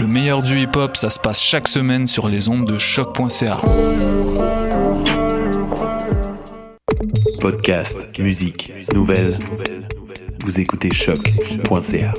Le meilleur du hip hop, ça se passe chaque semaine sur les ondes de choc.ca. Podcast, musique, nouvelles. Vous écoutez choc.ca.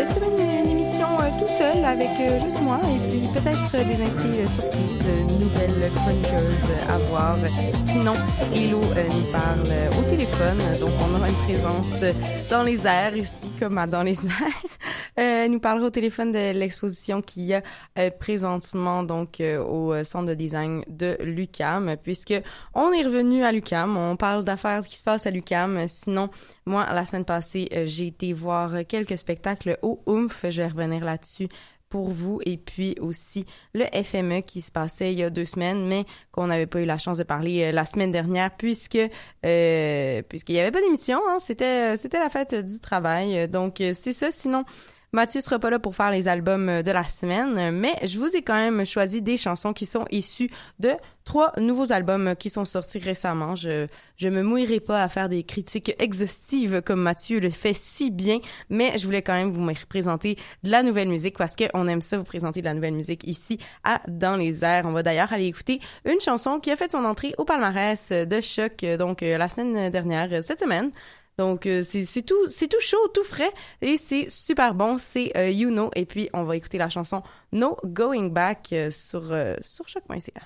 cette semaine, une émission euh, tout seul avec euh, juste moi et puis peut-être des invités euh, surprises, nouvelles chroniqueuses à voir. Sinon, Hello nous parle au téléphone, donc on aura une présence dans les airs ici, comme à dans les airs. Euh, nous parlera au téléphone de l'exposition qu'il y a euh, présentement donc euh, au euh, centre de design de l'UCAM, puisque on est revenu à l'UCAM, on parle d'affaires qui se passent à l'UCAM. Sinon, moi, la semaine passée, euh, j'ai été voir quelques spectacles au OOMF, je vais revenir là-dessus pour vous. Et puis aussi le FME qui se passait il y a deux semaines mais qu'on n'avait pas eu la chance de parler euh, la semaine dernière puisque euh, puisqu'il y avait pas d'émission hein, c'était c'était la fête du travail. Donc c'est ça. Sinon Mathieu sera pas là pour faire les albums euh, de la semaine, mais je vous ai quand même choisi des chansons qui sont issues de trois nouveaux albums qui sont sortis récemment. Je je me mouillerai pas à faire des critiques exhaustives comme Mathieu le fait si bien, mais je voulais quand même vous présenter de la nouvelle musique parce qu'on aime ça vous présenter de la nouvelle musique ici à Dans les airs. On va d'ailleurs aller écouter une chanson qui a fait son entrée au palmarès de choc donc euh, la semaine dernière, euh, cette semaine. Donc euh, c'est tout c'est tout chaud, tout frais et c'est super bon, c'est euh, You Know et puis on va écouter la chanson No Going Back euh, sur sur choc.ca.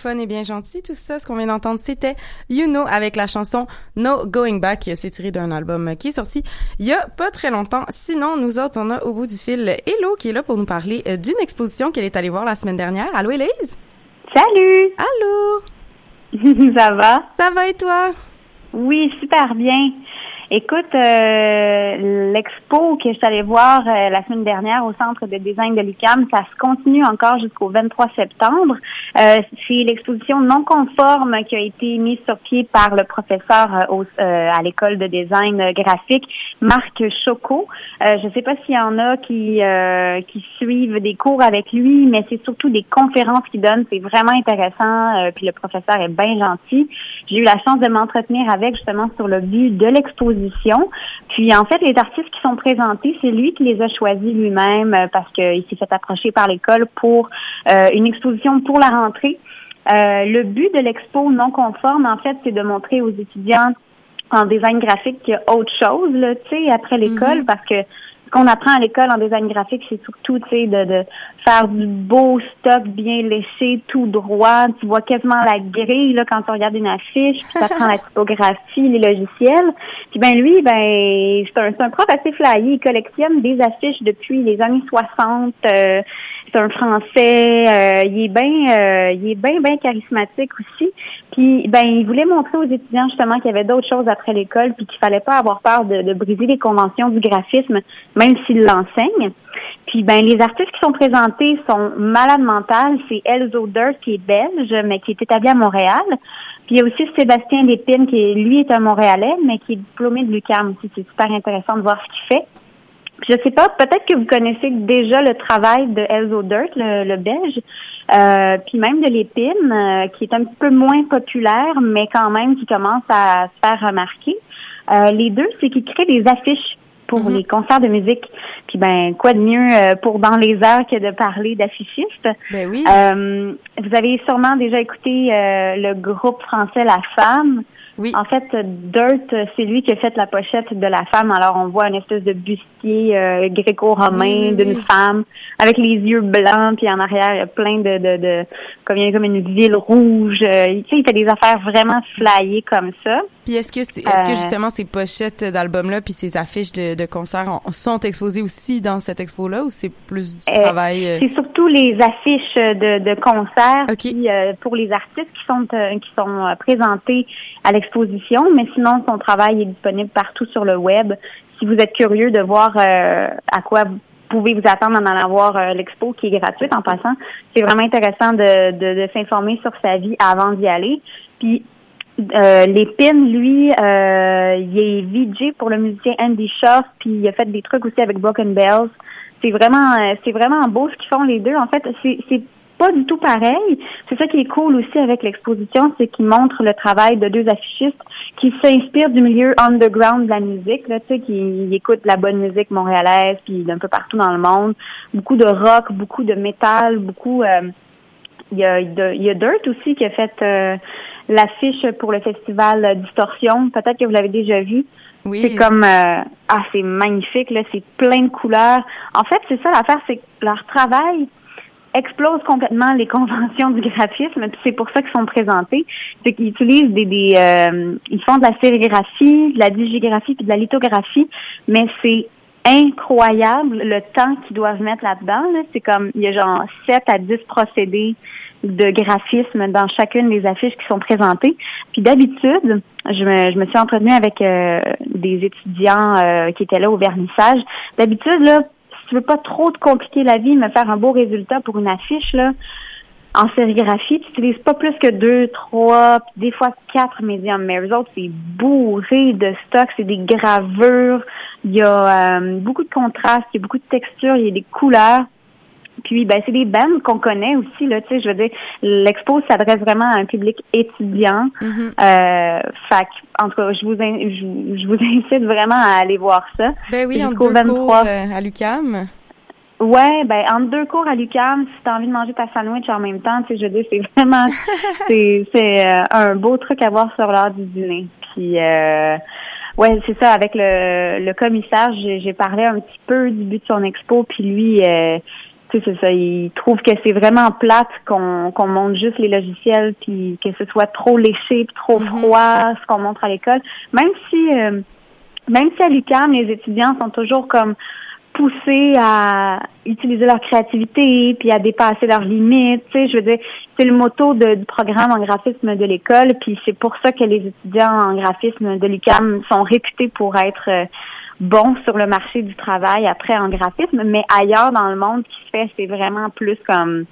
fun et bien gentil tout ça. Ce qu'on vient d'entendre, c'était You Know avec la chanson No Going Back. C'est tiré d'un album qui est sorti il y a pas très longtemps. Sinon, nous autres, on a au bout du fil Hello qui est là pour nous parler euh, d'une exposition qu'elle est allée voir la semaine dernière. Allô, Élise? Salut! Allô! Ça va? Ça va et toi? Oui, super bien. Écoute, euh, l'expo que je suis allée voir euh, la semaine dernière au Centre de design de l'UQAM, ça se continue encore jusqu'au 23 septembre. Euh, c'est l'exposition non conforme qui a été mise sur pied par le professeur à l'école de design graphique, Marc Choco. je ne sais pas s'il y en a qui, qui suivent des cours avec lui, mais c'est surtout des conférences qu'il donne. C'est vraiment intéressant. puis le professeur est bien gentil. J'ai eu la chance de m'entretenir avec justement sur le but de l'exposition puis en fait, les artistes qui sont présentés, c'est lui qui les a choisis lui-même euh, parce qu'il s'est fait approcher par l'école pour euh, une exposition pour la rentrée. Euh, le but de l'expo non conforme, en fait, c'est de montrer aux étudiants en design graphique qu'il y a autre chose, tu sais, après l'école, mm-hmm. parce que ce qu'on apprend à l'école en design graphique, c'est surtout, tu sais, de, de, faire du beau stock bien léché, tout droit. Tu vois quasiment la grille, là, quand tu regardes une affiche, puis tu apprends la typographie, les logiciels. Puis ben lui, ben, c'est un, un prof assez flyé. Il collectionne des affiches depuis les années 60. Euh, c'est un Français. Euh, il est bien, euh, il est bien, bien charismatique aussi. Puis, ben, il voulait montrer aux étudiants justement qu'il y avait d'autres choses après l'école, puis qu'il fallait pas avoir peur de, briser les conventions du graphisme, même s'il l'enseigne. Puis, ben, les artistes qui sont présentés sont malades mentales. C'est Elzo Dirt qui est belge, mais qui est établi à Montréal. Puis il y a aussi Sébastien Lépine, qui lui est un Montréalais, mais qui est diplômé de l'UQAM aussi. C'est super intéressant de voir ce qu'il fait. Je sais pas, peut-être que vous connaissez déjà le travail de Elzo Dirt, le, belge, euh, puis même de l'épine, euh, qui est un petit peu moins populaire, mais quand même qui commence à se faire remarquer. Euh, les deux, c'est qu'ils créent des affiches pour mhm. les concerts de musique. Puis ben quoi de mieux pour dans les heures que de parler d'affichistes. Ben oui. vous avez sûrement déjà écouté le groupe français La Femme. Oui. En fait, Dirt, c'est lui qui a fait la pochette de la femme. Alors, on voit une espèce de bustier euh, gréco-romain d'une femme avec les yeux blancs, puis en arrière, il y a plein de, de, de comme il y a comme une ville rouge. Euh, tu sais, il fait des affaires vraiment flyées comme ça. Puis est-ce que, est-ce que euh, justement ces pochettes d'albums-là, puis ces affiches de, de concerts sont exposées aussi dans cette expo-là, ou c'est plus du travail? C'est surtout les affiches de, de concerts, qui, pour les artistes qui sont qui sont présentés à l'expo mais sinon, son travail est disponible partout sur le web. Si vous êtes curieux de voir euh, à quoi vous pouvez vous attendre en allant voir euh, l'expo qui est gratuite en passant, c'est vraiment intéressant de, de, s'informer sur sa vie avant d'y aller. Puis euh, Lépine, lui, euh, il est VJ pour le musicien Andy Shaw, puis il a fait des trucs aussi avec Broken Bells. C'est vraiment, c'est vraiment beau ce qu'ils font les deux. En fait, c'est pas du tout pareil. C'est ça qui est cool aussi avec l'exposition, c'est qu'il montre le travail de deux affichistes qui s'inspirent du milieu underground de la musique, là, tu sais, qui écoutent la bonne musique montréalaise, puis d'un peu partout dans le monde. Beaucoup de rock, beaucoup de métal, beaucoup... Euh, il y, a, il y a Dirt aussi qui a fait euh, l'affiche pour le festival Distorsion. Peut-être que vous l'avez déjà vu. Oui. C'est comme euh, ah c'est magnifique là, c'est plein de couleurs. En fait, c'est ça l'affaire, c'est que leur travail explose complètement les conventions du graphisme, puis c'est pour ça qu'ils sont présentés. C'est qu'ils utilisent des, des euh, ils font de la sérigraphie, de la digigraphie puis de la lithographie, mais c'est incroyable le temps qu'ils doivent mettre là-dedans. C'est comme il y a genre 7 à 10 procédés de graphisme dans chacune des affiches qui sont présentées. Puis d'habitude, je me, je me suis entretenue avec euh, des étudiants euh, qui étaient là au vernissage. D'habitude, là, tu veux pas trop te compliquer la vie, mais faire un beau résultat pour une affiche, là, en sérigraphie, tu n'utilises pas plus que deux, trois, des fois quatre médiums. Mais eux autres, c'est bourré de stock, c'est des gravures, il y a euh, beaucoup de contrastes, il y a beaucoup de textures, il y a des couleurs. Puis, ben, c'est des bands qu'on connaît aussi, là, tu sais, je veux dire, l'expo s'adresse vraiment à un public étudiant. Mm-hmm. euh, fait en tout cas, je vous, je, vous incite vraiment à aller voir ça. Ben oui, en deux 23. cours euh, à l'UCAM. Ouais, ben entre deux cours à l'UCAM, si t'as envie de manger ta sandwich en même temps, tu sais, je veux dire, c'est vraiment, c'est, c'est euh, un beau truc à voir sur l'heure du dîner. Puis, euh, ouais, c'est ça. Avec le, le commissaire, j'ai, j'ai parlé un petit peu du but de son expo, puis lui, euh, c'est ça. Ils trouvent que c'est vraiment plate qu'on qu'on montre juste les logiciels, puis que ce soit trop léché, puis trop Mhm. froid, ce qu'on montre à l'école. Même si, euh, même si à l'UQAM, les étudiants sont toujours comme poussés à utiliser leur créativité, puis à dépasser leurs limites. Tu sais, je veux dire, c'est le motto de- du programme en graphisme de l'école, puis c'est pour ça que les étudiants en graphisme de l'UQAM sont réputés pour être euh, bons sur le marché du travail après en graphisme, mais ailleurs dans le monde, qui se fait, c'est vraiment plus comme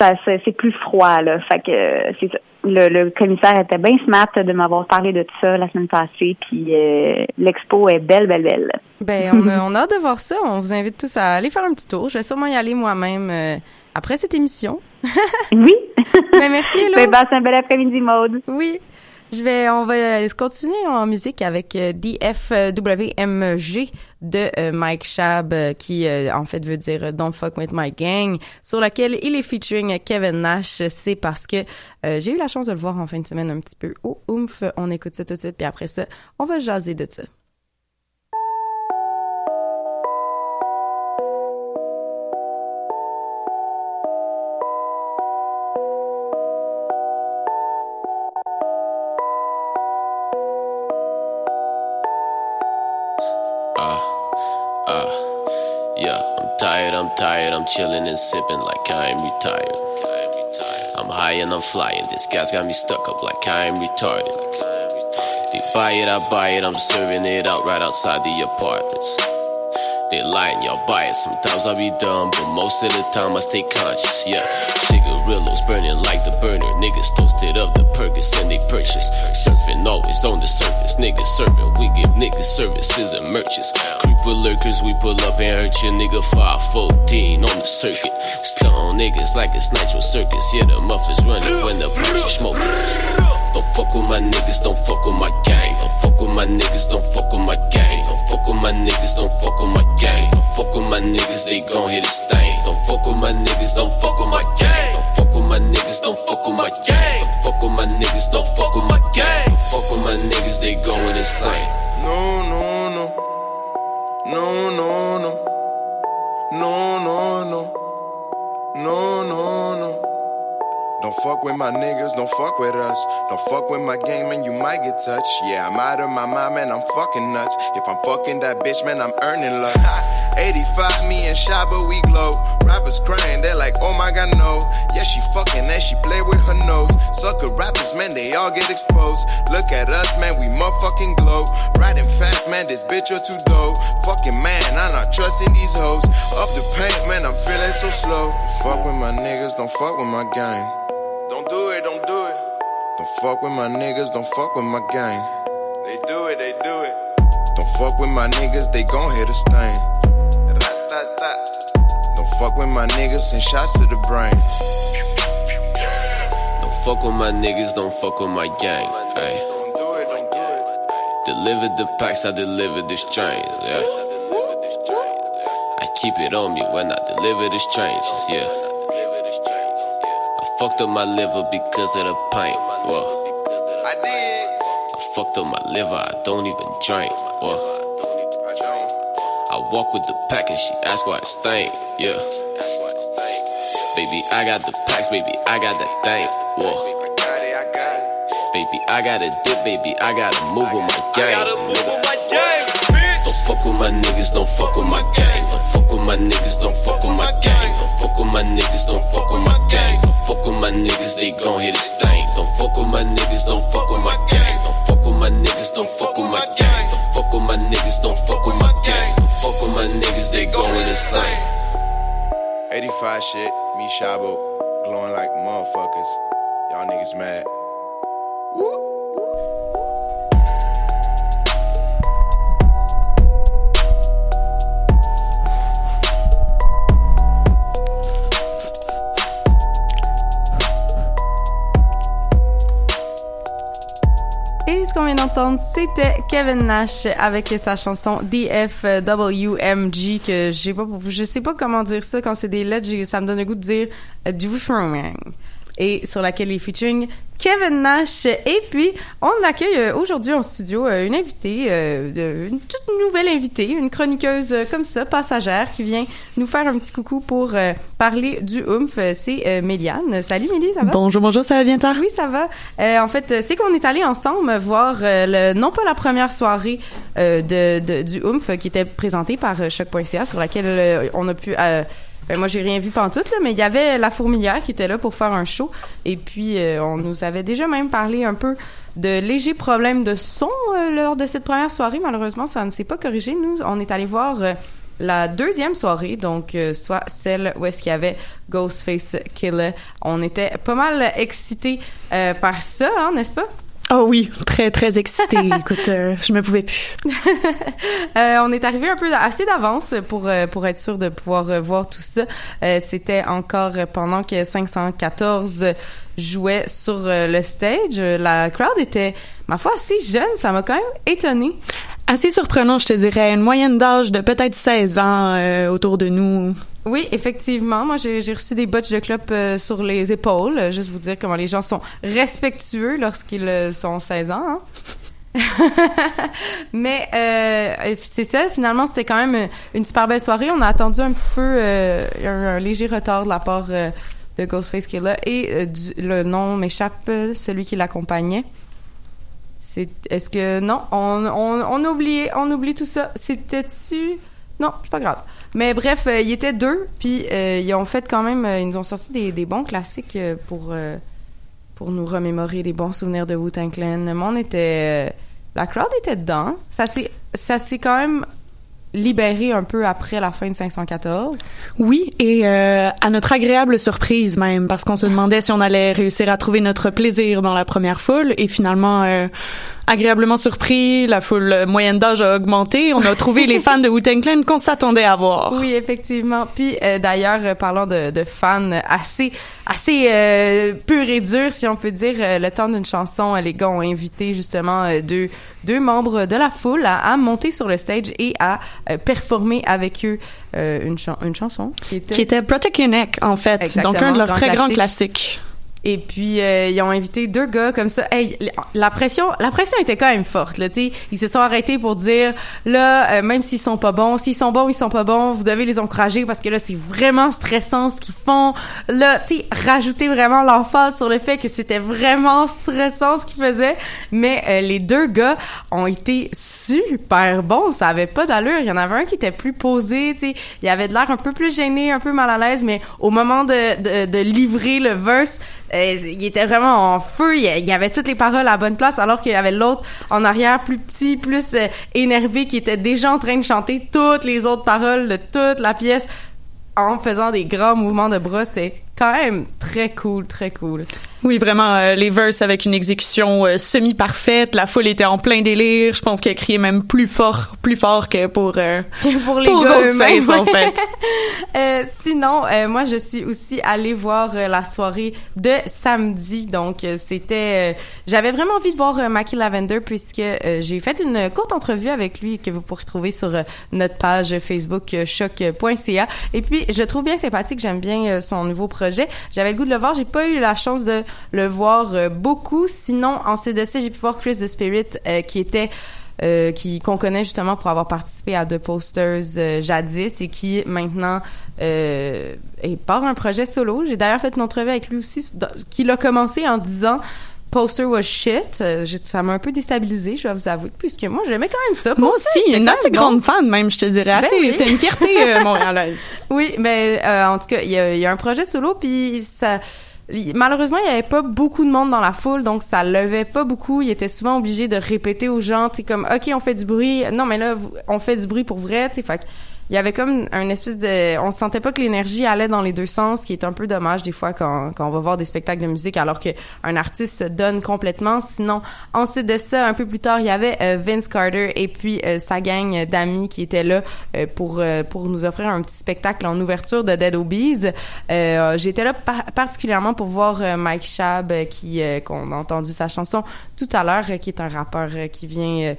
ça, c'est c'est plus froid là. Fait que c'est ça. Le, le commissaire était bien smart de m'avoir parlé de tout ça la semaine passée, puis euh, l'expo est belle, belle, belle. Ben, on a, on a hâte de voir ça. On vous invite tous à aller faire un petit tour. Je vais sûrement y aller moi-même euh, après cette émission. Oui. Ben, merci, Hello. Ben, passe un bel après-midi, Maude. Oui. Je vais, on va continuer en musique avec euh, DFWMG de euh, Mike Shab, euh, qui en fait veut dire Don't Fuck With My Gang, sur laquelle il est featuring Kevin Nash. C'est parce que j'ai eu la chance de le voir en fin de semaine un petit peu au Oomph. On écoute ça tout de suite, puis après ça, on va jaser de ça. Tired, I'm chilling and sipping like I am retired. I'm high and I'm flying, this guy's got me stuck up like I am retarded. They buy it, I buy it, I'm serving it out right outside the apartments. They lying, y'all buy it. Sometimes I be dumb, but most of the time I stay conscious. Yeah, cigarillos burning like the burner. Niggas toasted up the Perkins and they purchase. Surfing always on the surface. Niggas serving, we give niggas services and merches. Creeper lurkers, we pull up and hurt your nigga 514 on the circuit. Stone niggas like it's Nitro Circus. Yeah, the mufflers running when the punch is smoking. Don't fuck with my niggas, don't fuck with my gang. Don't fuck with my niggas, don't fuck with my gang. Don't fuck with my niggas, don't fuck with my gang. Don't fuck with my niggas, they gon' hit a stain. Don't fuck with my niggas, don't fuck with my gang. Don't fuck with my niggas, don't fuck with my gang. Don't fuck with my niggas, don't fuck with my gang. Don't fuck with my niggas, they going insane. No, no, no. No, no, no. No, no, no. No, no, no. Don't fuck with my niggas, don't fuck with us. Don't fuck with my game man, you might get touched. Yeah, I'm out of my mind, man, I'm fucking nuts. If I'm fucking that bitch, man, I'm earning luck. 85, me and Shaba, we glow. Rappers crying, they're like, oh my god, no. Yeah, she fucking and she play with her nose. Sucker rappers, man, they all get exposed. Look at us, man, we motherfucking glow. Riding fast, man, this bitch or too dope. Fucking man, I'm not trusting these hoes. Off the paint, man, I'm feeling so slow. Fuck with my niggas, don't fuck with my gang. Don't do it, don't do it. Don't fuck with my niggas, don't fuck with my gang. They do it, they do it. Don't fuck with my niggas, they gon' hit a stain. Rat-tat-tat. Don't fuck with my niggas, send shots to the brain. Don't fuck with my niggas, don't fuck with my gang. Ay. Don't do it, don't do it. Deliver the packs, I deliver the strains, yeah. I keep it on me when I deliver the strangers, yeah. I fucked up my liver because of the pain, whoa. I did. I fucked up my liver, I don't even drink, whoa. I walk with the pack and she ask why it stank, yeah. Baby, I got the packs, baby, I got that thing, whoa. I got it, I. Baby, I gotta dip, baby, I gotta move with my gang. game. Don't fuck with my niggas, don't fuck with my gang. Don't fuck with my niggas, don't fuck with my gang. Don't fuck with my niggas, don't fuck with my gang. Fuck with my niggas, they gon' hit a stain. Don't fuck with my niggas, don't fuck with my gang. Don't fuck with my niggas, don't fuck with my gang. Don't fuck with my niggas, don't fuck with my gang. Don't fuck with my niggas, they going insane. 85 shit, me Shabo, glowing like motherfuckers. Y'all niggas mad. Et qu'on vient d'entendre, c'était Kevin Nash avec sa chanson DFWMG que j'ai pas, je sais pas comment dire ça quand c'est des lettres, ça me donne le goût de dire euh, du. Et sur laquelle est featuring Kevin Nash. Et puis, on accueille euh, aujourd'hui en studio euh, une invitée, euh, une toute nouvelle invitée, une chroniqueuse comme ça, passagère, qui vient nous faire un petit coucou pour parler du oomph. C'est Méliane. Salut Mélie, ça va? Bonjour, bonjour, ça va bien tard? Oui, ça va. Euh, en fait, c'est qu'on est allé ensemble voir le, non pas la première soirée de, de- du Oomph qui était présentée par choc.ca sur laquelle on a pu. euh, ben, moi, j'ai rien vu pantoute, là, mais il y avait la fourmilière qui était là pour faire un show. Et puis, euh, on nous avait déjà même parlé un peu de légers problèmes de son euh, lors de cette première soirée. Malheureusement, ça ne s'est pas corrigé. Nous, on est allé voir euh, la deuxième soirée, donc euh, soit celle où est-ce qu'il y avait Ghostface Killer. On était pas mal excités euh, par ça, hein, n'est-ce pas? Oh oui, très, très excitée. Écoute, euh, je me pouvais plus. Euh, on est arrivé un peu assez d'avance pour euh, pour être sûr de pouvoir voir tout ça. Euh, C'était encore pendant que 514 jouait sur le stage. La crowd était, ma foi, assez jeune. Ça m'a quand même étonnée. Assez surprenant, je te dirais. Une moyenne d'âge de peut-être 16 ans autour de nous. Oui, effectivement. Moi, j'ai reçu des botches de clope euh, sur les épaules. Euh, Juste vous dire comment les gens sont respectueux lorsqu'ils euh, sont 16 ans. hein. Mais euh, c'est ça, finalement, c'était quand même une super belle soirée. On a attendu un petit peu euh, un, un léger retard de la part euh, de Ghostface qui est là. Et euh, du- le nom m'échappe, euh, celui qui l'accompagnait. C'est, est-ce que non, on, on, on a oublié, on oublie tout ça. C'était-tu? Non, c'est pas grave. Mais bref, euh, ils étaient deux, puis euh, ils ont fait quand même, euh, ils nous ont sorti des, des bons classiques euh, pour euh, pour nous remémorer des bons souvenirs de Wu-Tang. Le monde était, la crowd était dedans. Ça s'est ça s'est quand même libéré un peu après la fin de 514. Oui, et à notre agréable surprise même, parce qu'on se demandait si on allait réussir à trouver notre plaisir dans la première foule, et finalement, agréablement surpris, la foule moyenne d'âge a augmenté, on a trouvé les fans de Wu-Tang Clan qu'on s'attendait à voir. Oui, effectivement. Puis euh, d'ailleurs, euh, parlant de, de fans assez assez euh, purs et durs, si on peut dire, euh, le temps d'une chanson, les gars ont invité justement deux deux membres de la foule à, à monter sur le stage et à performer avec eux une, chan- une chanson qui était Qui était Protect Your Neck, en fait. Exactement, Donc, un de leurs très grands classique. classiques. Et puis euh, ils ont invité deux gars comme ça. Hey, la pression, la pression était quand même forte. Là, tu sais, ils se sont arrêtés pour dire là, euh, même s'ils sont pas bons, s'ils sont bons, ils sont pas bons, vous devez les encourager parce que là, c'est vraiment stressant ce qu'ils font. Là, tu sais, rajouter vraiment l'emphase sur le fait que c'était vraiment stressant ce qu'ils faisaient. Mais euh, les deux gars ont été super bons. Ça avait pas d'allure. Il y en avait un qui était plus posé. Tu sais, il avait de l'air un peu plus gêné, un peu mal à l'aise, mais au moment de, de, de livrer le verse, euh, il était vraiment en feu. Il, avait toutes les paroles à bonne place, alors qu'il y avait l'autre en arrière, plus petit, plus euh, énervé, qui était déjà en train de chanter toutes les autres paroles de toute la pièce en faisant des grands mouvements de bras. C'était quand même très cool, très cool. Oui, vraiment, euh, les verses avec une exécution euh, semi-parfaite. La foule était en plein délire. Je pense qu'elle criait même plus fort, plus fort que pour, euh, pour les pour gars Ghostface, en fait. Euh, sinon, euh, moi, je suis aussi allée voir euh, la soirée de samedi. Donc, euh, c'était... euh, J'avais vraiment envie de voir euh, Mackie Lavender puisque euh, j'ai fait une courte entrevue avec lui que vous pourrez trouver sur notre page Facebook choc.ca. Et puis, je trouve bien sympathique. J'aime bien euh, son nouveau projet. J'avais le goût de le voir. J'ai pas eu la chance de le voir euh, beaucoup. Sinon, de ça, j'ai pu voir Chris the Spirit euh, qui était euh, qui qu'on connaît justement pour avoir participé à The Posters jadis et qui maintenant euh, est part un projet solo. J'ai d'ailleurs fait une entrevue avec lui aussi, qui l'a commencé en disant Poster was shit. Euh, j'ai- ça m'a un peu déstabilisé, je dois vous avouer, puisque moi j'aimais quand même ça. Moi Poster, aussi, c'était une assez grande fan, même, je te dirais. Ben Assez, oui. C'est une fierté euh, montréalaise. Oui, mais euh, en tout cas, il y a, il y a un projet solo, puis ça. Malheureusement, il y avait pas beaucoup de monde dans la foule, donc ça levait pas beaucoup. Il était souvent obligé de répéter aux gens, tu comme, OK, on fait du bruit. Non, mais là, on fait du bruit pour vrai, tu sais. Il y avait comme un espèce de... On sentait pas que l'énergie allait dans les deux sens, qui est un peu dommage des fois quand, quand on va voir des spectacles de musique alors qu'un artiste se donne complètement. Sinon, ensuite de ça, un peu plus tard, il y avait euh, Vince Carter et puis euh, sa gang d'amis qui étaient là euh, pour, pour nous offrir un petit spectacle en ouverture de Dead Obies. J'étais là par- particulièrement pour voir Mike Shab qui qu'on a entendu sa chanson tout à l'heure, qui est un rappeur qui vient...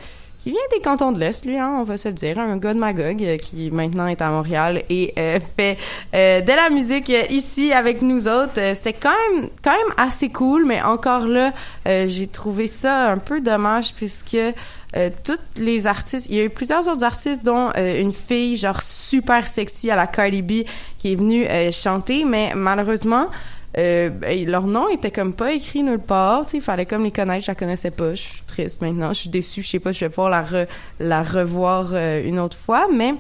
qui vient des cantons de l'Est, lui, hein, on va se le dire, un gars de Magog euh, qui maintenant est à Montréal et euh, fait euh, de la musique ici avec nous autres. C'était quand même quand même assez cool, mais encore là, j'ai trouvé ça un peu dommage puisque euh, toutes les artistes, il y a eu plusieurs autres artistes, dont une fille genre super sexy à la Cardi B qui est venue chanter, mais malheureusement, euh, ben, leur nom était comme pas écrit nulle part. tu sais, Il fallait comme les connaître, je la connaissais pas. Je suis triste maintenant, je suis déçue. Je sais pas si je vais pouvoir la, re- la revoir euh, une autre fois, mais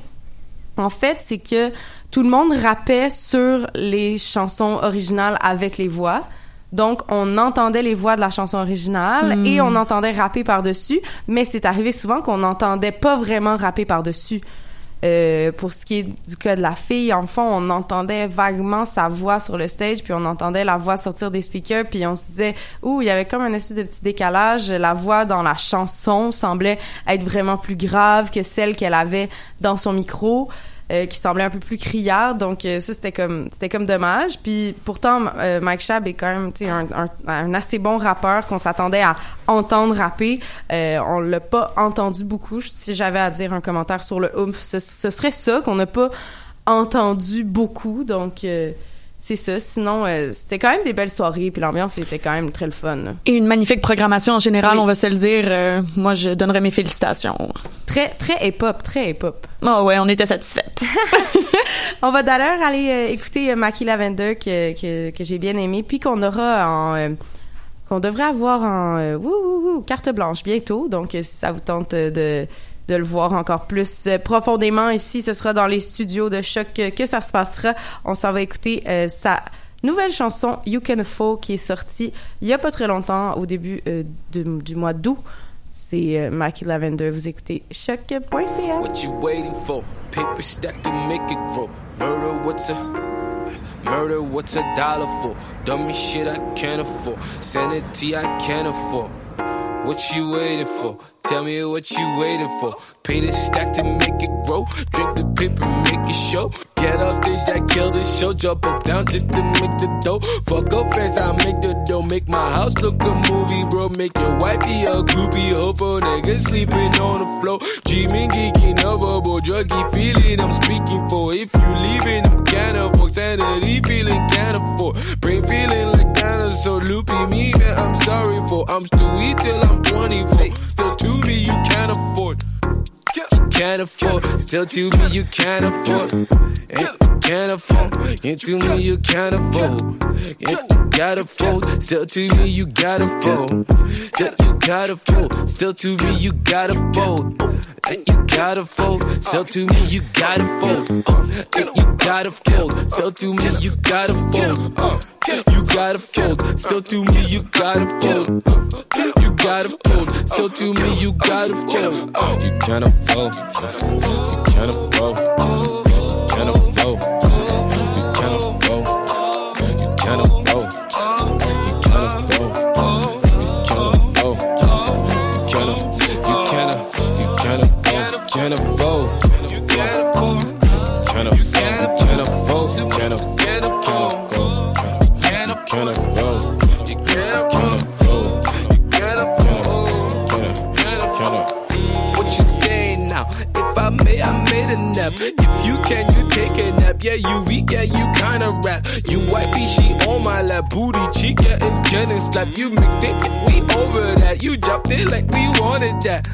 en fait, c'est que tout le monde rappait sur les chansons originales avec les voix. Donc, on entendait les voix de la chanson originale Mm. et on entendait rapper par-dessus, mais c'est arrivé souvent qu'on n'entendait pas vraiment rapper par-dessus. Euh, pour ce qui est du cas de la fille, en fond, on entendait vaguement sa voix sur le stage, puis on entendait la voix sortir des speakers, puis on se disait, ouh, il y avait comme un espèce de petit décalage. La voix dans la chanson semblait être vraiment plus grave que celle qu'elle avait dans son micro. Euh, qui semblait un peu plus criard. Donc euh, ça c'était comme c'était comme dommage. Puis pourtant euh, Mike Shab est quand même un, un, un assez bon rappeur qu'on s'attendait à entendre rapper. Euh, on l'a pas entendu beaucoup. Si j'avais à dire un commentaire sur le oomph ce, ce serait ça qu'on n'a pas entendu beaucoup. Donc c'est ça sinon euh, c'était quand même des belles soirées puis l'ambiance était quand même très le fun là. Et une magnifique programmation en général, Oui. on va se le dire. Euh, moi, je donnerais mes félicitations. très très hip hop très hip hop Oh ouais, on était satisfaites. On va d'ailleurs aller euh, écouter Mackie Lavender que, que, que j'ai bien aimé, puis qu'on aura en qu'on devrait avoir en euh, carte blanche bientôt. Donc si ça vous tente de de le voir encore plus euh, profondément ici, ce sera dans les studios de choc que, ça se passera. On s'en va écouter euh, sa nouvelle chanson You Can Fall qui est sortie il y a pas très longtemps au début euh, de- du mois d'août. C'est euh, Mackie Lavender. Vous écoutez choc.ca. What you waiting for? Paper stack to make it grow. Murder, what's a murder? What's a dollar for? Dummy shit I can't afford. Sanity I can't afford. What you waiting for? Tell me what you waiting for. Pay the stack to make it grow. Drink the paper, make it show. Get off stage, I kill the show. Jump up down just to make the dough. Fuck up fans, I make the dough. Make my house look a movie, bro. Make your wifey a groupie. Hope for niggas sleeping on the floor. Dreaming, geeking, lovable, druggy feeling I'm speaking for. If you leaving, I'm can't afford. Sanity feeling can't afford. Brain feeling like dinosaur. Loopy me, man, I'm sorry for. I'm still eat till I'm 24. Still to me, you can't afford. You can't afford, still to me you can't afford. And you can't afford, and to me you can't afford. And you gotta fold, still to me you gotta fold. Still you gotta fold, still to me you gotta fold. And you gotta fold, still to me you gotta fold. And you gotta fold, still to me you gotta fold. Uh, You gotta fold, still to me you gotta fold. You gotta fold, still to me you gotta fold. Uh, You can't afford, you can't afford, kinda rap. You wifey, she on my lap. Booty cheek, yeah, it's getting slap. You mixed it, we over that. You dropped it like we wanted that.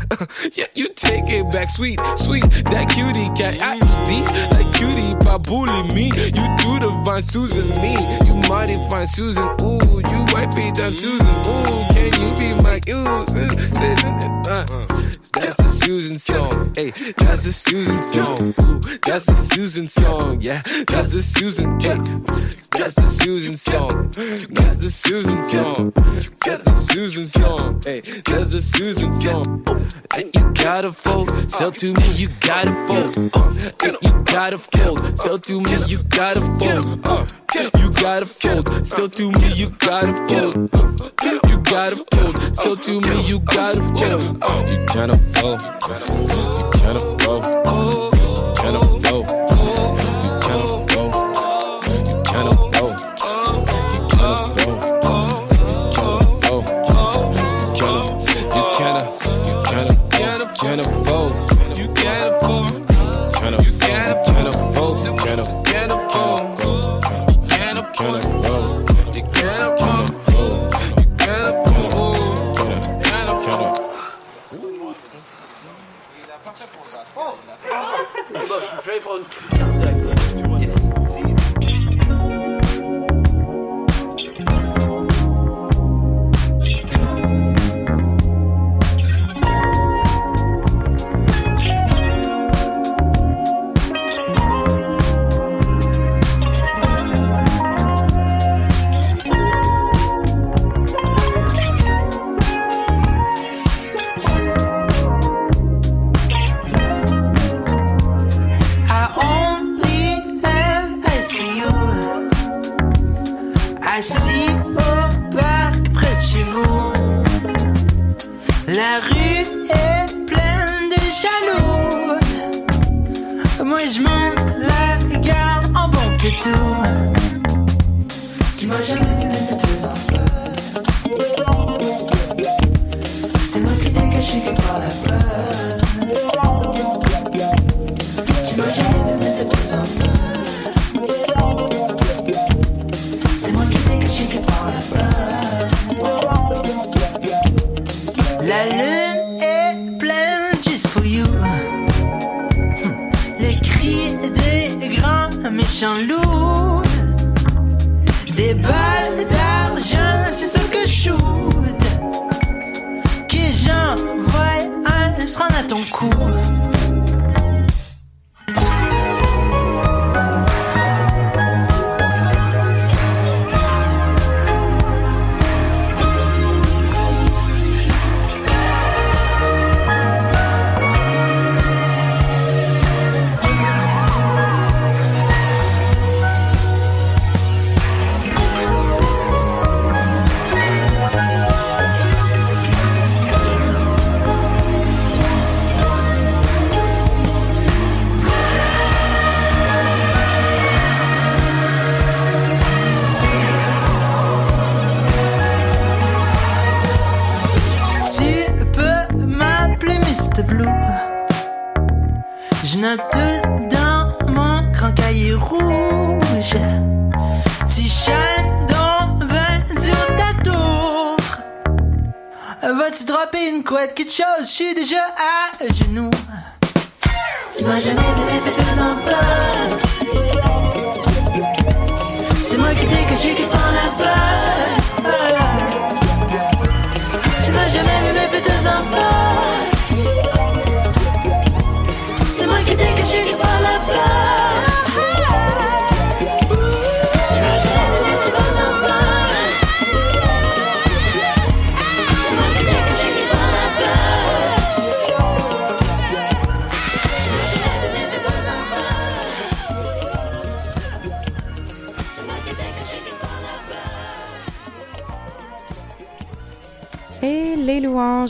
yeah, you take it back, sweet, sweet. That cutie cat, I eat these like cutie pie bully me. You do the fine Susan me. You mighty fine Susan, ooh. You wifey time Susan, ooh. Can you be my ooh? Uh, that's the Susan song. Hey, that's the Susan song. Ooh, that's the Susan song. Yeah, that's the Susan. Hey, that's the Susan song. That's the Susan song. That's the Susan song. Hey, that's the Susan song. And you gotta fold. Still to me, you gotta fold. You gotta fold. Still to me, you gotta fold. Uh, you gotta fold. Still to me, you gotta fold. You gotta fold. Still to me, you gotta fold. You can't afford. You can't afford. Je suis déjà à genoux. M'as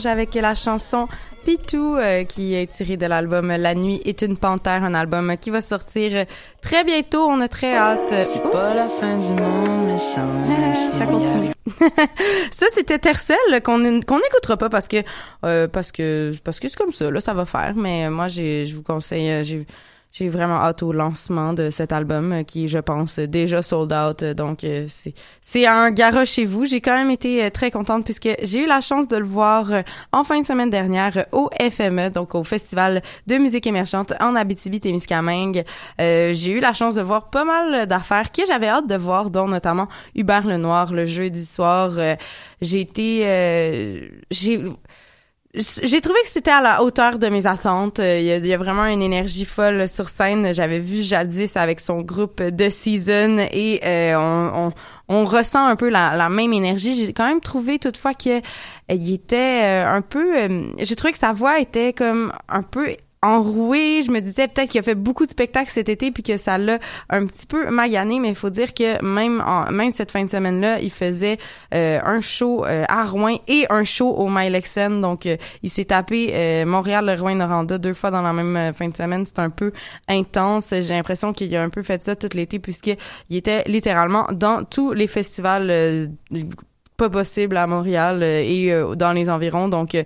avec la chanson Pitou euh, qui est tirée de l'album La nuit est une panthère, un album qui va sortir très bientôt. On a très hâte. C'est pas la fin du monde, mais ça, si continue. ça c'était Tercel qu'on qu'on n'écoutera pas parce que euh, parce que parce que c'est comme ça là ça va faire mais euh, moi j'ai je vous conseille euh, j'ai j'ai vraiment hâte au lancement de cet album euh, qui je pense déjà sold out euh, donc euh, c'est c'est un garage chez vous. J'ai quand même été très contente puisque j'ai eu la chance de le voir en fin de semaine dernière au FME donc au festival de musique émergente en Abitibi-Témiscamingue. J'ai eu la chance de voir pas mal d'affaires que j'avais hâte de voir dont notamment Hubert Lenoir le jeudi soir. J'ai été euh, j'ai j'ai trouvé que c'était à la hauteur de mes attentes. Euh, Il y, a, vraiment une énergie folle sur scène. J'avais vu jadis avec son groupe The Season et euh, on, ressent un peu la, même énergie. J'ai quand même trouvé toutefois que euh, il était euh, un peu. J'ai trouvé que sa voix était comme un peu enrouée. Je me disais peut-être qu'il a fait beaucoup de spectacles cet été puis que ça l'a un petit peu magané, mais il faut dire que même en, même cette fin de semaine-là, il faisait euh, un show euh, à Rouen et un show au Mylexen. Donc, euh, il s'est tapé Montréal, le Rouen, Noranda deux fois dans la même fin de semaine. C'est un peu intense. J'ai l'impression qu'il a un peu fait ça tout l'été puisque il était littéralement dans tous les festivals pas possibles à Montréal et dans les environs. Donc,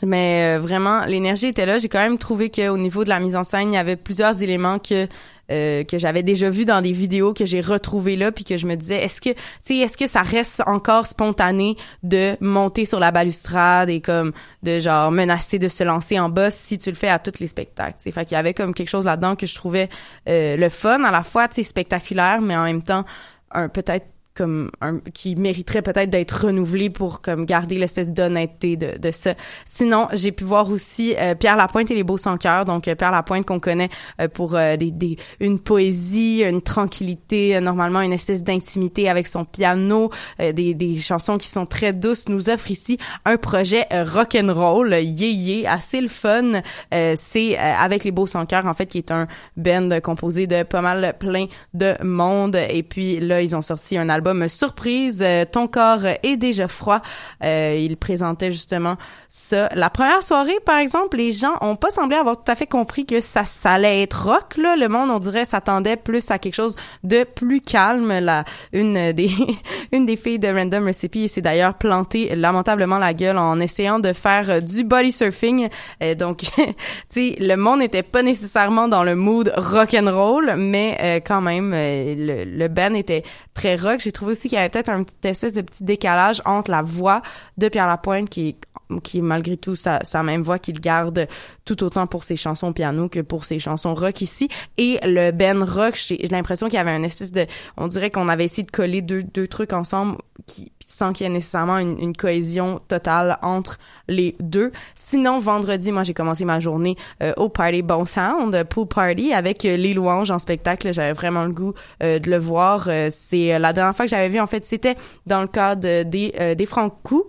mais euh, vraiment, l'énergie était là. J'ai quand même trouvé qu'au niveau de la mise en scène, il y avait plusieurs éléments que euh, que j'avais déjà vu dans des vidéos que j'ai retrouvées là puis que je me disais est-ce que tu sais est-ce que ça reste encore spontané de monter sur la balustrade et comme de genre menacer de se lancer en boss si tu le fais à tous les spectacles tu sais? Fait qu'il y avait comme quelque chose là-dedans que je trouvais euh, le fun à la fois tu sais spectaculaire mais en même temps un peut-être comme un, qui mériterait peut-être d'être renouvelé pour comme garder l'espèce d'honnêteté de, de ça. Sinon, j'ai pu voir aussi euh, Pierre Lapointe et les Beaux sans cœur. Donc euh, Pierre Lapointe qu'on connaît euh, pour euh, des, des, une poésie, une tranquillité, normalement une espèce d'intimité avec son piano, des, des chansons qui sont très douces, nous offre ici un projet rock and roll, yé yé, assez le fun. C'est avec les Beaux sans cœur en fait qui est un band composé de pas mal plein de monde. Et puis là, ils ont sorti un album album surprise, euh, Ton corps est déjà froid. Euh, il présentait justement ça. La première soirée, par exemple, les gens ont pas semblé avoir tout à fait compris que ça, ça allait être rock. Là. Le monde, on dirait, s'attendait plus à quelque chose de plus calme. La, une des une des filles de Random Recipe s'est d'ailleurs planté lamentablement la gueule en essayant de faire du body surfing. Euh, donc, tu le monde n'était pas nécessairement dans le mood rock and roll, mais euh, quand même, le, le band était très rock. J'ai trouvé aussi qu'il y avait peut-être un petit espèce de petit décalage entre la voix de Pierre Lapointe qui est qui malgré tout sa, sa même voix qu'il garde tout autant pour ses chansons piano que pour ses chansons rock ici et le Ben rock j'ai l'impression qu'il y avait un espèce de on dirait qu'on avait essayé de coller deux deux trucs ensemble qui sans qu'il y ait nécessairement une, une, cohésion totale entre les deux. Sinon, vendredi, moi, j'ai commencé ma journée euh, au Party Bon Sound, Pool Party, avec euh, les louanges en spectacle. J'avais vraiment le goût euh, de le voir. Euh, c'est la dernière fois que j'avais vu, en fait, c'était dans le cadre des, des Francs Coups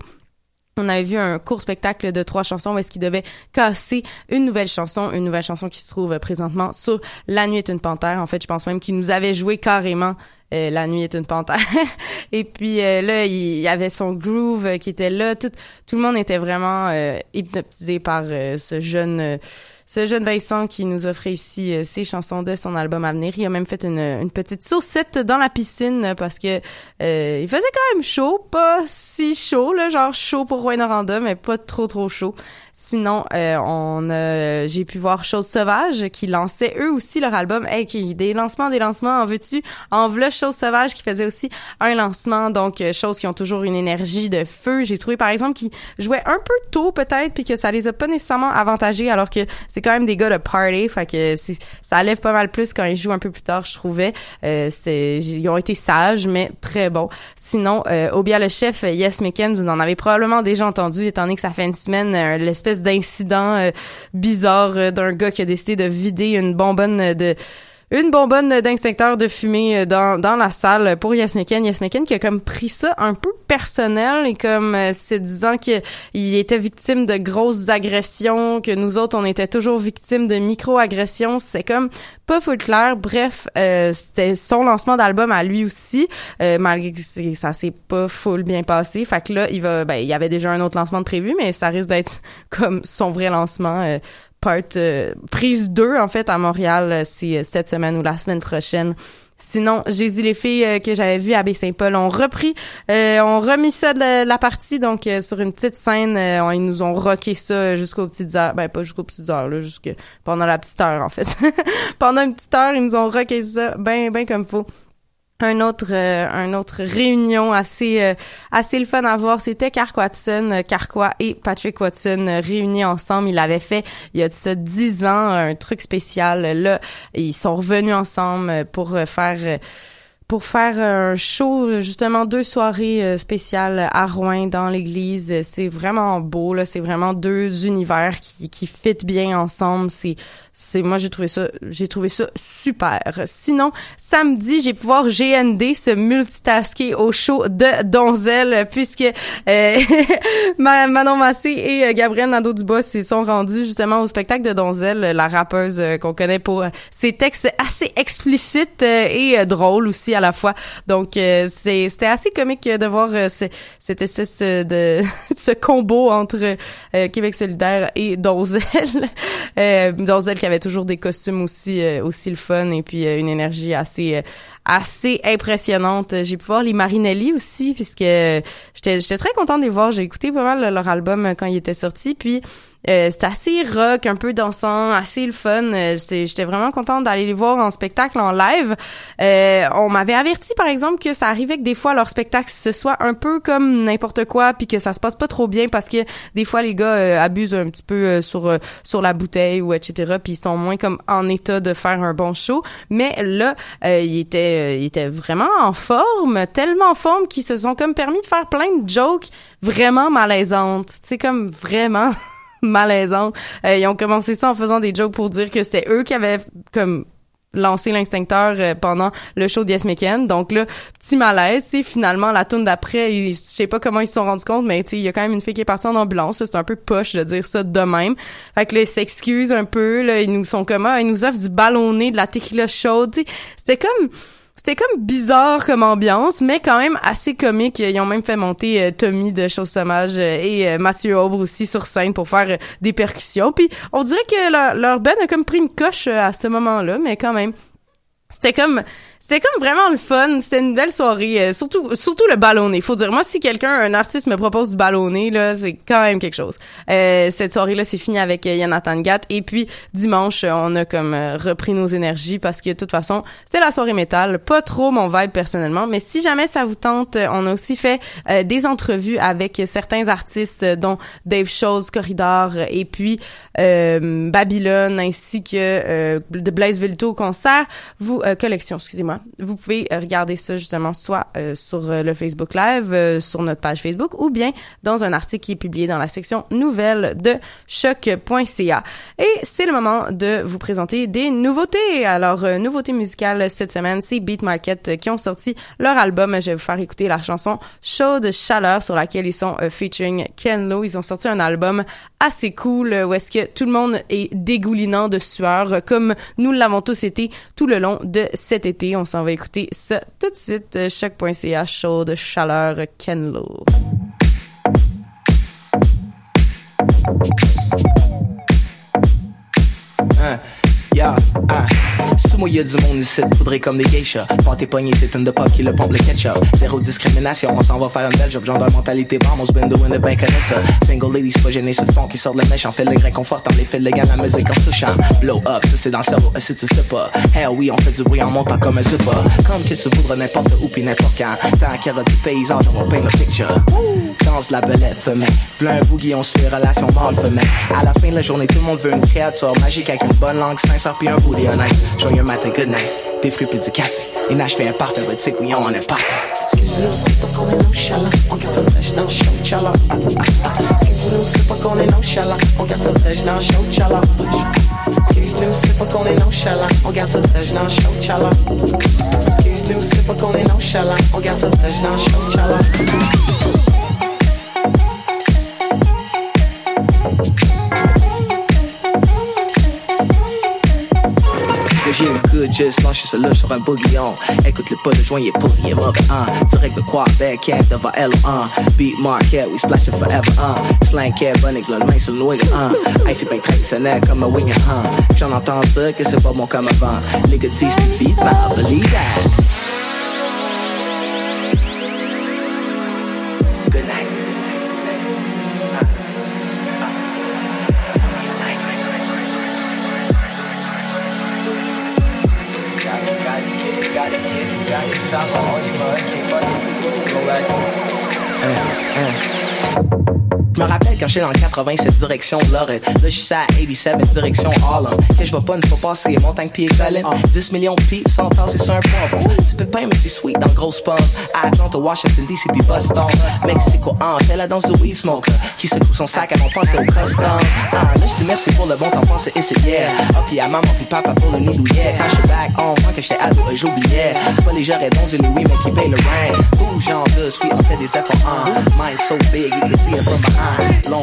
on avait vu un court spectacle de trois chansons où est-ce qu'il devait casser une nouvelle chanson, une nouvelle chanson qui se trouve présentement sur La nuit est une panthère. En fait, je pense même qu'il nous avait joué carrément euh, La nuit est une panthère. Et puis euh, là, il y avait son groove qui était là. Tout, le monde était vraiment euh, hypnotisé par ce jeune ce jeune Vincent qui nous offrait ici euh, ses chansons de son album à. Il a même fait une, petite saucette dans la piscine parce que euh, il faisait quand même chaud, pas si chaud là, genre chaud pour Rouen Noranda, mais pas trop trop chaud. Sinon, euh, on j'ai pu voir Chose Sauvage qui lançait eux aussi leur album. Hey, qui, des lancements, des lancements, en veux-tu? En v'là Chose Sauvage qui faisait aussi un lancement, donc euh, choses qui ont toujours une énergie de feu. J'ai trouvé par exemple qu'ils jouaient un peu tôt peut-être, puis que ça les a pas nécessairement avantagés, alors que c'est quand même des gars de party, fait que ça lève pas mal plus quand ils jouent un peu plus tard, je trouvais. Euh, ils ont été sages, mais très bons. Sinon, euh, Obia le chef, Yes Meken, vous en avez probablement déjà entendu, étant donné que ça fait une semaine, euh, l'espèce d'incident euh, bizarre euh, d'un gars qui a décidé de vider une bonbonne de une bonbonne d'instincteur de fumée euh, dans, dans la salle pour Yasmeken. Yasmeken qui a comme pris ça un peu personnel et comme euh, se disant qu'il était victime de grosses agressions, que nous autres on était toujours victimes de micro-agressions. C'est comme pas full clair. Bref, euh, c'était son lancement d'album à lui aussi, euh, malgré que ça s'est pas full bien passé. Fait que là, il va, ben, il y avait déjà un autre lancement de prévu, mais ça risque d'être comme son vrai lancement part euh, prise 2 en fait à Montréal, euh, c'est euh, cette semaine ou la semaine prochaine. Sinon, Jésus les filles que j'avais vues à Baie-Saint-Paul ont repris, euh, ont remis ça de la, partie, donc sur une petite scène, ils nous ont rocké ça jusqu'aux petites heures, ben pas jusqu'aux petites heures, là, jusque pendant la petite heure en fait. pendant une petite heure, ils nous ont rocké ça ben ben comme faut un autre euh, un autre réunion assez euh, assez le fun à voir. C'était Carq Watson euh, Carquois et Patrick Watson réunis ensemble. Ils l'avaient fait il y a de ça dix ans un truc spécial. Là ils sont revenus ensemble pour faire pour faire un show, justement deux soirées spéciales à Rouen dans l'église. C'est vraiment beau, là. C'est vraiment deux univers qui, qui fit bien ensemble. C'est c'est moi j'ai trouvé ça j'ai trouvé ça super. Sinon samedi j'ai pu voir GND se multitasker au show de Donzel puisque euh, Manon Massé et euh, Gabrielle Nadeau Dubois se sont rendus justement au spectacle de Donzel, la rappeuse euh, qu'on connaît pour ses textes assez explicites et drôles aussi la fois. Donc c'est c'était assez comique de voir cette espèce de, ce combo entre Québec solidaire et Donzel. Donzel qui avait toujours des costumes aussi euh, aussi le fun et puis euh, une énergie assez euh, assez impressionnante. J'ai pu voir les Marinelli aussi puisque j'étais j'étais très contente de les voir. J'ai écouté pas mal leur album quand il était sorti puis Euh, c'était assez rock, un peu dansant, assez le fun. Euh, c'est- J'étais vraiment contente d'aller les voir en spectacle, en live. Euh, on m'avait averti, par exemple, que ça arrivait que des fois, leur spectacle, ce soit un peu comme n'importe quoi, puis que ça se passe pas trop bien parce que des fois, les gars euh, abusent un petit peu euh, sur sur la bouteille ou etc. Puis ils sont moins comme en état de faire un bon show. Mais là, ils étaient ils étaient vraiment en forme, tellement en forme qu'ils se sont comme permis de faire plein de jokes vraiment malaisantes. Sais, comme vraiment malaisantes. Euh, ils ont commencé ça en faisant des jokes pour dire que c'était eux qui avaient comme lancé l'instincteur euh, pendant le show d'Yes Weekend. Donc là, petit malaise, tu finalement, la tune d'après, je sais pas comment ils se sont rendus compte, mais tu il y a quand même une fille qui est partie en ambulance. C'est un peu poche de dire ça de même. Fait que là, ils s'excusent un peu, là, ils nous sont comme, ah, ils nous offrent du ballonné, de la tequila chaude, tu. C'était comme, c'était comme bizarre comme ambiance, mais quand même assez comique. Ils ont même fait monter euh, Tommy de Chose Sauvage euh, et euh, Mathieu Aubre aussi sur scène pour faire des percussions. Puis on dirait que leur, leur band a comme pris une coche à ce moment-là, mais quand même. C'était comme c'était comme vraiment le fun, c'était une belle soirée, euh, surtout surtout le ballonné. Faut dire moi si quelqu'un un artiste me propose du ballonné là, c'est quand même quelque chose. Euh, cette soirée là, c'est fini avec euh, Jonathan Gatt et puis dimanche, euh, on a comme euh, repris nos énergies parce que de toute façon, c'était la soirée métal, pas trop mon vibe personnellement, mais si jamais ça vous tente, on a aussi fait des entrevues avec certains artistes dont Dave Chose, Corridor et puis Babylone ainsi que de Blaise Velto au concert, vous collection, excusez-moi. Vous pouvez euh, regarder ça justement soit euh, sur euh, le Facebook Live, sur notre page Facebook ou bien dans un article qui est publié dans la section nouvelles de choc.ca. Et c'est le moment de vous présenter des nouveautés. Alors, euh, nouveauté musicale cette semaine, c'est Beat Market qui ont sorti leur album. Je vais vous faire écouter la chanson Chaude Chaleur sur laquelle ils sont featuring Ken Lo. Ils ont sorti un album assez cool où est-ce que tout le monde est dégoulinant de sueur comme nous l'avons tous été tout le long de cet été. S'en va écouter ça tout de suite. Euh, Choc.ca Chaude Chaleur Ken Lo. Hein, hein. Si moi y'a du monde ici, faudrait comme des geishas. Pas tes poignets, c'est une de pop qui le pompe le ketchup. Zéro discrimination, on s'en va faire une belle job. Genre de mentalité bombe, on se bend win ben connaît ça. Single ladies, pas gêné sur le fond qui sort de la mèche. On fait le grain confortable, les fils de gamme, la musique en touchant. Blow up, ça c'est dans le cerveau, euh, si tu sais pas. Hell oui, on fait du bruit en montant comme un zipper. Comme que tu voudras n'importe où pis n'importe quand. Tant qu'il y du paysage, on va peindre le picture. Danse la belette femelle. V'là un boogie, on se fait relation mâle femelle. À la fin de la journée, tout le monde veut une créature magique avec une bonne langue sincère pis un booty honnête. Joyeux matin, good night. Des fruits pis du café. Et nage fait un parfait, but c'est que oui, on est parfait. Excuse-nous, c'est pas qu'on est nonchalant. On garde ça fraîche dans show. Excuse-nous, c'est pas qu'on est nonchalant. On garde ça fraîche dans le show, chala. Excuse-nous, c'est pas qu'on est nonchalant. On garde ça fraîche dans le show, chala. Excuse-nous, c'est pas qu'on est nonchalant. On garde ça fraîche dans le show. Juste lâché ce luge sur un bourguignon. Écoute le pas de joint, il est pourri, il mauvais, hein. Direct de Quebec, Québec devant L1. Beat Market, we splash it forever, hein. Slang Cat, Bunny, le main sur le England, hein. Hey, fait bien traditionnel comme un wing, hein. J'en entends dire que c'est pas bon comme avant. Gars disent plus vite, but I believe that. J'étais dans le 87 direction Lorette. Là, je suis à 87 direction Harlem. Que je vais pas une fois passer les montagnes pieds collines. 10 millions de pipes sans passer sur un pont. Tu peux pas, mais c'est sweet dans le gros spot. À Atlanta, Washington DC, puis Boston. Mexico, hein, fait la danse du weed smoker. Qui secoue son sac avant de passer au custom. Ah, là, je dis merci pour le bon temps passé et c'est yeah. Ah, puis à maman, puis papa pour le nid douillet. Quand je suis back on, moi que j'étais ado, et j'oubliais. C'est pas les gens redons et Louis, mais qui payent le rent. Bouge en deux, oui, on fait des efforts, hein. Mind so big, you can see it from behind. Long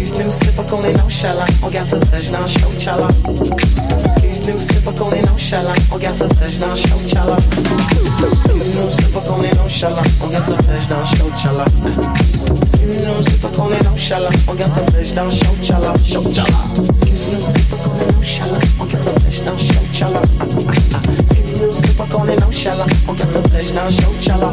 chala. Excuse-nous, c'est pas qu'on est nonchalant, on garde ça fraîche dans le show, chala. Excuse-nous, c'est pas qu'on est nonchalant, on garde ça fraîche dans le show, chala. Excuse-nous, c'est pas qu'on est nonchalant, on garde ça fraîche dans le show, chala. Excuse-nous, c'est pas qu'on est nonchalant, on garde ça fraîche dans le show, chala, show, chala. Excuse-nous, c'est pas qu'on est nonchalant, on garde ça fraîche dans le show, chala. Excuse-nous, c'est pas qu'on est nonchalant, on garde ça fraîche dans chala.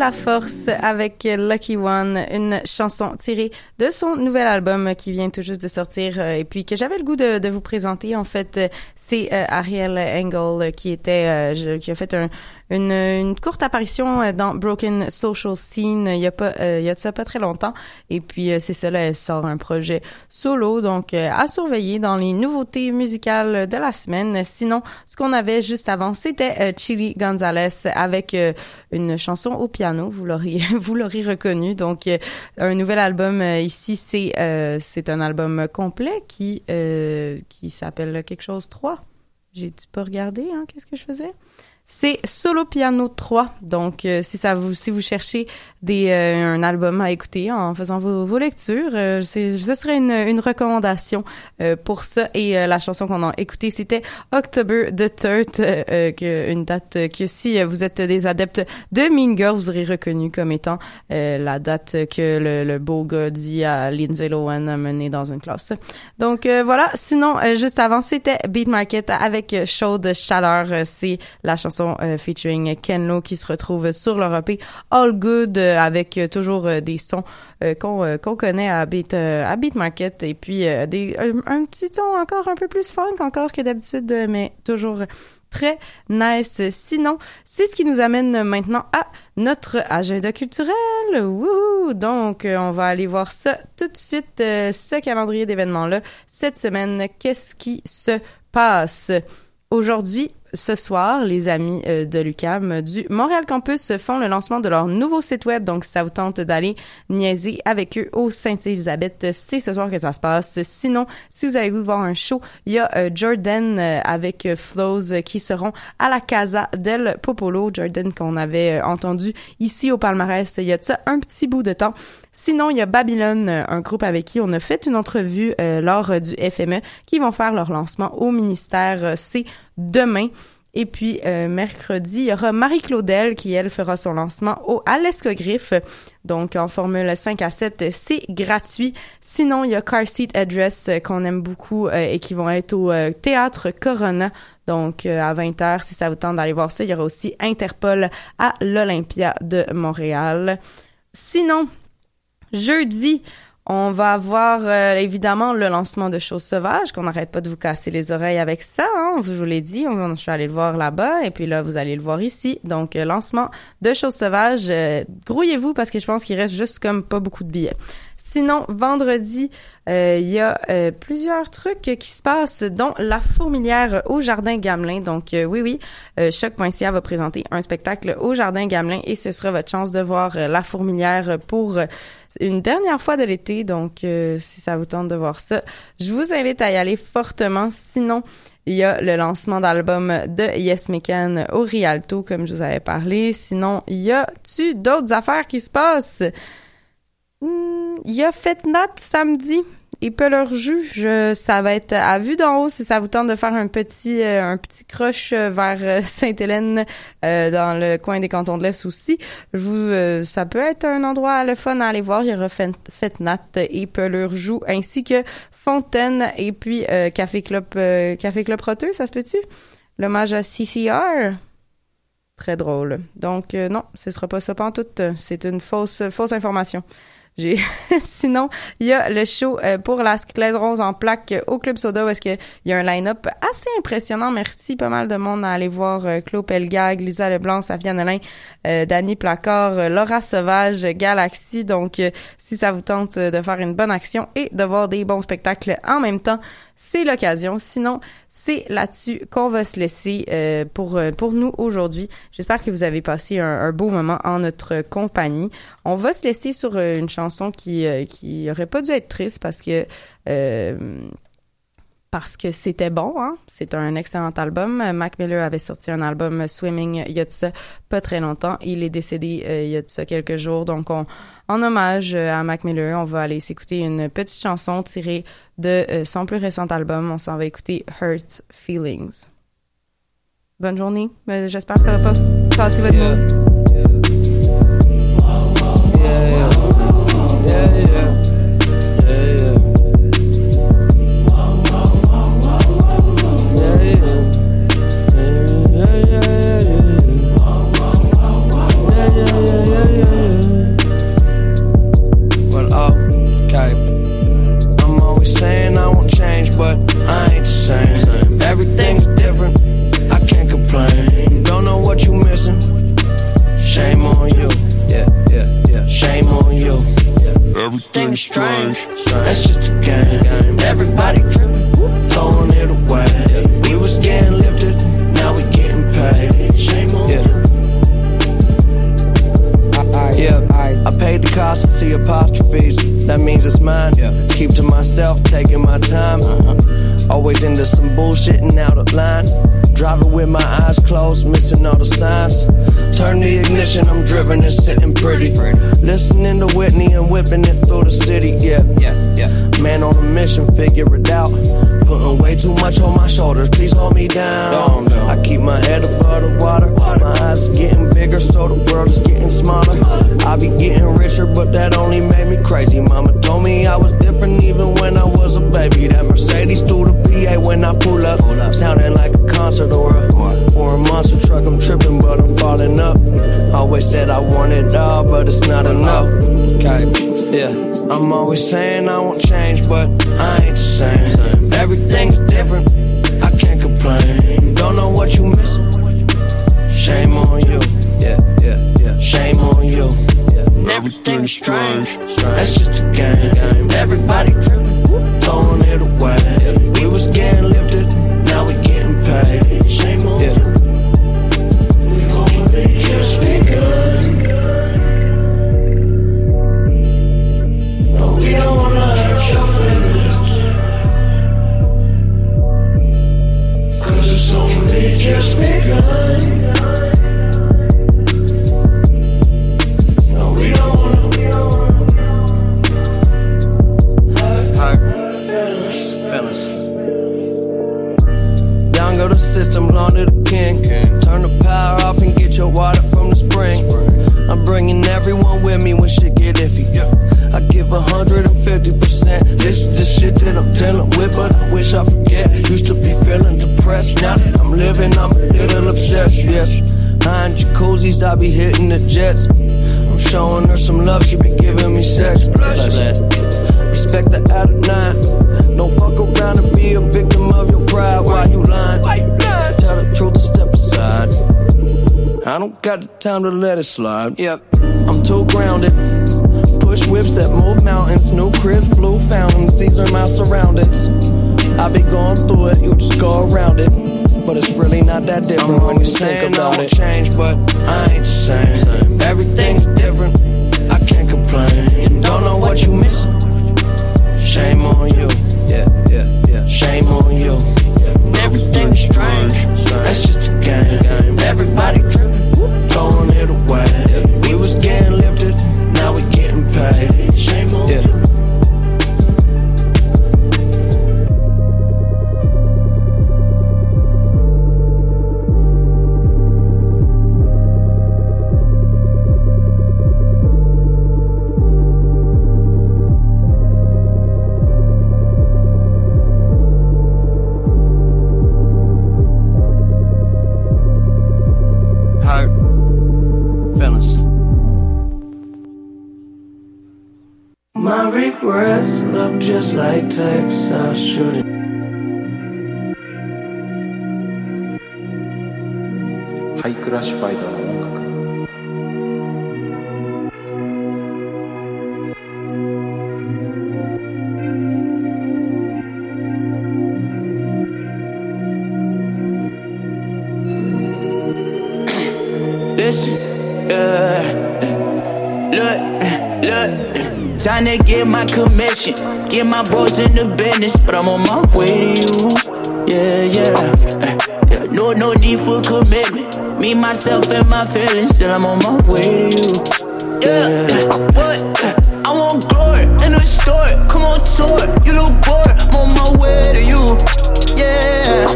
La Force avec Lucky One, une chanson tirée de son nouvel album qui vient tout juste de sortir euh, et puis que j'avais le goût de, vous présenter. En fait, euh, c'est euh, Ariel Engel qui était, qui a fait un, une, courte apparition dans Broken Social Scene il y a pas, il y a de ça pas très longtemps. Et puis c'est ça, là, elle sort un projet solo, donc à surveiller dans les nouveautés musicales de la semaine. Sinon, ce qu'on avait juste avant, c'était Chili Gonzalez avec une chanson au piano. Vous l'aurez, vous l'aurez reconnu. Donc, euh, un nouvel album euh, ici, c'est euh, c'est un album complet qui qui s'appelle quelque chose 3. J'ai pas regardé, hein, qu'est-ce que je faisais? C'est Solo Piano 3. Donc, euh, si ça vous, si vous cherchez des, euh, un album à écouter en faisant vos, vos lectures, euh, c'est, ce serait une, une recommandation euh, pour ça. Et euh, la chanson qu'on a écoutée, c'était October the Third, euh, que, une date que si vous êtes des adeptes de Mean vous aurez reconnu comme étant la date que le, le beau gars dit à Lindsay Lohan a menée dans une classe. Donc voilà. Sinon, juste avant, c'était Beat Market avec Chaude Chaleur. C'est la chanson euh, featuring Ken Lo qui se retrouve sur leur EP All Good euh, avec euh, toujours des sons qu'on connaît à Beat à Market et puis des un, petit ton encore un peu plus funk encore que d'habitude mais toujours très nice. Sinon, c'est ce qui nous amène maintenant à notre agenda culturel. Wouhou! Donc, on va aller voir ça tout de suite, ce calendrier d'événements-là. Cette semaine, qu'est-ce qui se passe? Aujourd'hui, ce soir, les amis euh, de l'UCAM du Montréal Campus font le lancement de leur nouveau site web. Donc, si ça vous tente d'aller niaiser avec eux au Sainte-Élisabeth, c'est ce soir que ça se passe. Sinon, si vous avez voulu voir un show, il y a euh, Jordan euh, avec Flows qui seront à la Casa del Popolo. Jordan qu'on avait entendu ici au palmarès il y a ça un petit bout de temps. Sinon, il y a Babylone, euh, un groupe avec qui on a fait une entrevue euh, lors euh, du FME, qui vont faire leur lancement au ministère. C'est demain. Et puis, mercredi, il y aura Marie-Claudel qui, elle, fera son lancement au, à l'Escogriffe. Donc, en Formule 5 à 7, c'est gratuit. Sinon, il y a Car Seat Address qu'on aime beaucoup et qui vont être au Théâtre Corona. Donc, à 20h, si ça vous tente d'aller voir ça, il y aura aussi Interpol à l'Olympia de Montréal. Sinon, Jeudi, on va avoir euh, évidemment le lancement de Choses Sauvages, qu'on n'arrête pas de vous casser les oreilles avec ça. Hein, je vous l'ai dit, on, je suis allée le voir là-bas et puis là, vous allez le voir ici. Donc, euh, lancement de Choses Sauvages. Euh, grouillez-vous parce que je pense qu'il reste juste comme pas beaucoup de billets. Sinon, vendredi, euh, il y a euh, plusieurs trucs qui se passent, dont La Fourmilière au Jardin Gamelin. Donc, euh, oui, oui, euh, Choc.ca va présenter un spectacle au Jardin Gamelin et ce sera votre chance de voir La Fourmilière pour une dernière fois de l'été. Donc, si ça vous tente de voir ça, je vous invite à y aller fortement. Sinon, il y a le lancement d'album de Yes Mecan au Rialto, comme je vous avais parlé. Sinon, il y a-tu d'autres affaires qui se passent? Hmm, Il a Fête Nat samedi et Peleur Jus. ça va être à vue d'en haut si ça vous tente de faire un petit euh, un petit croche euh, vers euh, Sainte-Hélène dans le coin des cantons de l'Est aussi. Je vous, ça peut être un endroit le fun à aller voir. Il y aura Fête Fête Nat et Peleur Joue ainsi que Fontaine et puis Café Club Café Club Roteux, ça se peut-tu? L'hommage à CCR. Très drôle. Donc non, ce sera pas ça pantoute. C'est une fausse fausse information. J'ai sinon il y a le show euh, pour la sclérose en plaques au Club Soda est-ce que il y a un line-up assez impressionnant. Merci pas mal de monde à aller voir euh, Claude Pelgag, Lisa Leblanc, Safia Nolin, euh, Danny Placard, euh, Laura Sauvage, Galaxy. Donc euh, si ça vous tente euh, de faire une bonne action et de voir des bons spectacles en même temps, c'est l'occasion. Sinon, c'est là-dessus qu'on va se laisser euh, pour euh, pour nous aujourd'hui. J'espère que vous avez passé un, beau moment en notre compagnie. On va se laisser sur euh, une chanson qui qui aurait pas dû être triste parce que parce que c'était bon, hein? C'est un excellent album. Mac Miller avait sorti un album euh, Swimming il y a de ça pas très longtemps. Il est décédé euh, il y a de ça quelques jours. Donc, on, en hommage euh, à Mac Miller, on va aller s'écouter une petite chanson tirée de euh, son plus récent album. On s'en va écouter Hurt Feelings. Bonne journée. J'espère que ça va pas passer votre mood. Time to let it slide. Yep, I'm too grounded. Push whips that move mountains. New crib, blue fountains. These are my surroundings. I be going through it, you just go around it. But it's really not that different when you think about it. change, but I ain't the same. Everything's different. I can't complain. Don't know what you missing. Shame on you. Yeah, yeah, yeah. Shame on you. Everything's strange. That's just a game. ハイクラッシュバイダーの音楽 Listen, yeah. Look, look. Time to get my commission. Get my bros in the business, but I'm on my way to you. Yeah, yeah. yeah no, no need for commitment. Me, myself, and my feelings, still I'm on my way to you. Yeah, what? I want glory in the store. Come on, tour. You look bored. I'm on my way to you. Yeah.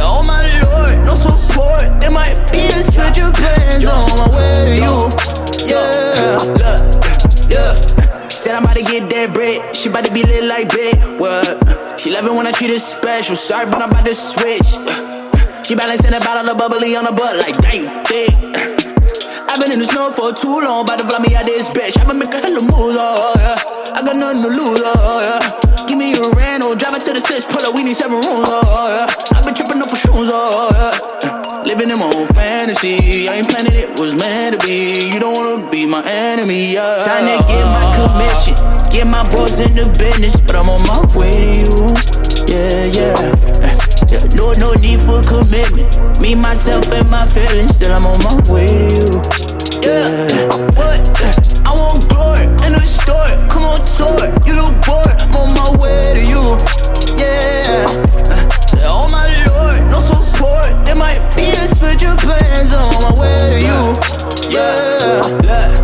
Oh my lord, no support. There might be a switch of plans on my way to you. Yeah, look, yeah. Said I'm about to get that bread. She about to be lit like bed. What? She love it when I treat her special. Sorry, but I'm about to switch. She balancing a bottle of bubbly on her butt like damn thick. I've been in the snow for too long, about to fly me out this bitch. I'ma make a hella moves, oh yeah. I got nothing to lose, oh yeah. Give me a rental, drive it to the six, pull up, we need seven rooms, oh yeah. I've been tripping up for shoes, oh yeah. living in my own fantasy. I ain't planning it was meant to be. You don't wanna be my enemy, yeah. Time to get my commission, get my boys in the business, but I'm on my way to you. Yeah, yeah. Yeah, no, no need for commitment. Me, myself, and my feelings. Still, I'm on my way to you. Yeah, what? I want glory and a story. Come on, tour. You look bored. I'm on my way to you. Yeah. Oh my lord, no support. There might be a switch of plans. I'm on my way to you. Yeah. yeah.